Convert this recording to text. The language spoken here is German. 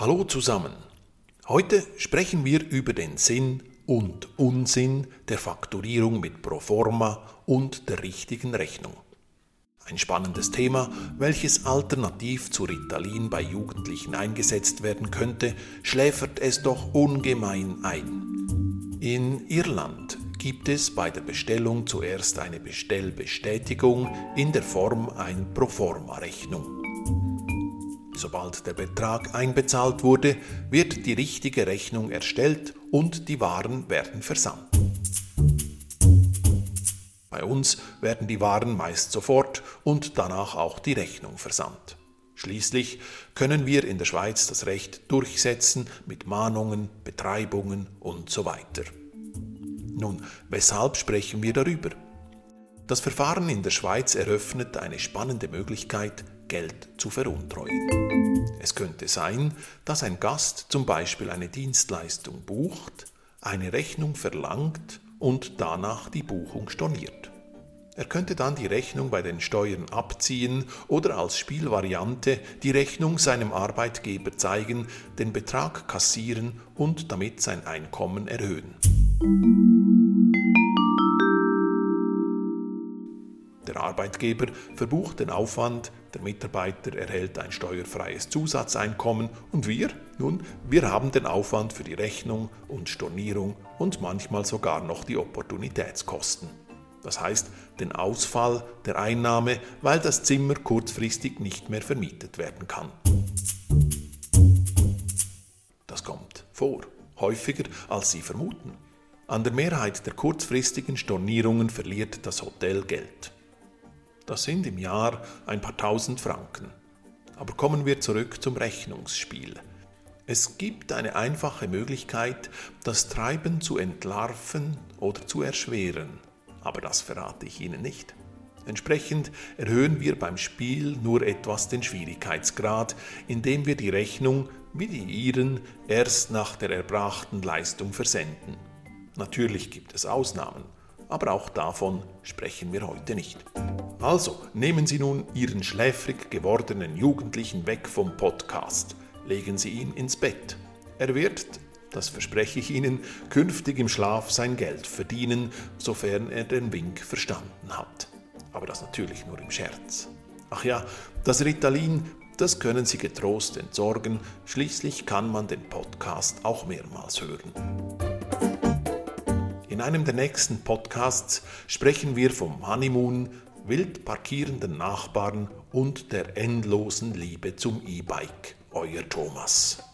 Hallo zusammen. Heute sprechen wir über den Sinn und Unsinn der Fakturierung mit Proforma und der richtigen Rechnung. Ein spannendes Thema, welches alternativ zu Ritalin bei Jugendlichen eingesetzt werden könnte, schläfert es doch ungemein ein. In Irland gibt es bei der Bestellung zuerst eine Bestellbestätigung in der Form einer Proforma-Rechnung. Sobald der Betrag einbezahlt wurde, wird die richtige Rechnung erstellt und die Waren werden versandt. Bei uns werden die Waren meist sofort und danach auch die Rechnung versandt. Schließlich können wir in der Schweiz das Recht durchsetzen mit Mahnungen, Betreibungen und so weiter. Nun, weshalb sprechen wir darüber? Das Verfahren in der Schweiz eröffnet eine spannende Möglichkeit, Geld zu veruntreuen. Es könnte sein, dass ein Gast zum Beispiel eine Dienstleistung bucht, eine Rechnung verlangt und danach die Buchung storniert. Er könnte dann die Rechnung bei den Steuern abziehen oder als Spielvariante die Rechnung seinem Arbeitgeber zeigen, den Betrag kassieren und damit sein Einkommen erhöhen. Der Arbeitgeber verbucht den Aufwand, der Mitarbeiter erhält ein steuerfreies Zusatzeinkommen und wir, nun, wir haben den Aufwand für die Rechnung und Stornierung und manchmal sogar noch die Opportunitätskosten. Das heißt den Ausfall der Einnahme, weil das Zimmer kurzfristig nicht mehr vermietet werden kann. Das kommt vor, häufiger als Sie vermuten. An der Mehrheit der kurzfristigen Stornierungen verliert das Hotel Geld. Das sind im Jahr ein paar tausend Franken. Aber kommen wir zurück zum Rechnungsspiel. Es gibt eine einfache Möglichkeit, das Treiben zu entlarven oder zu erschweren, aber das verrate ich Ihnen nicht. Entsprechend erhöhen wir beim Spiel nur etwas den Schwierigkeitsgrad, indem wir die Rechnung, wie die Ihren, erst nach der erbrachten Leistung versenden. Natürlich gibt es Ausnahmen, aber auch davon sprechen wir heute nicht. Also nehmen Sie nun Ihren schläfrig gewordenen Jugendlichen weg vom Podcast, legen Sie ihn ins Bett. Er wird, das verspreche ich Ihnen, künftig im Schlaf sein Geld verdienen, sofern er den Wink verstanden hat. Aber das natürlich nur im Scherz. Ach ja, das Ritalin, das können Sie getrost entsorgen, schließlich kann man den Podcast auch mehrmals hören. In einem der nächsten Podcasts sprechen wir vom Honeymoon, wild parkierenden Nachbarn und der endlosen Liebe zum E-Bike. Euer Thomas.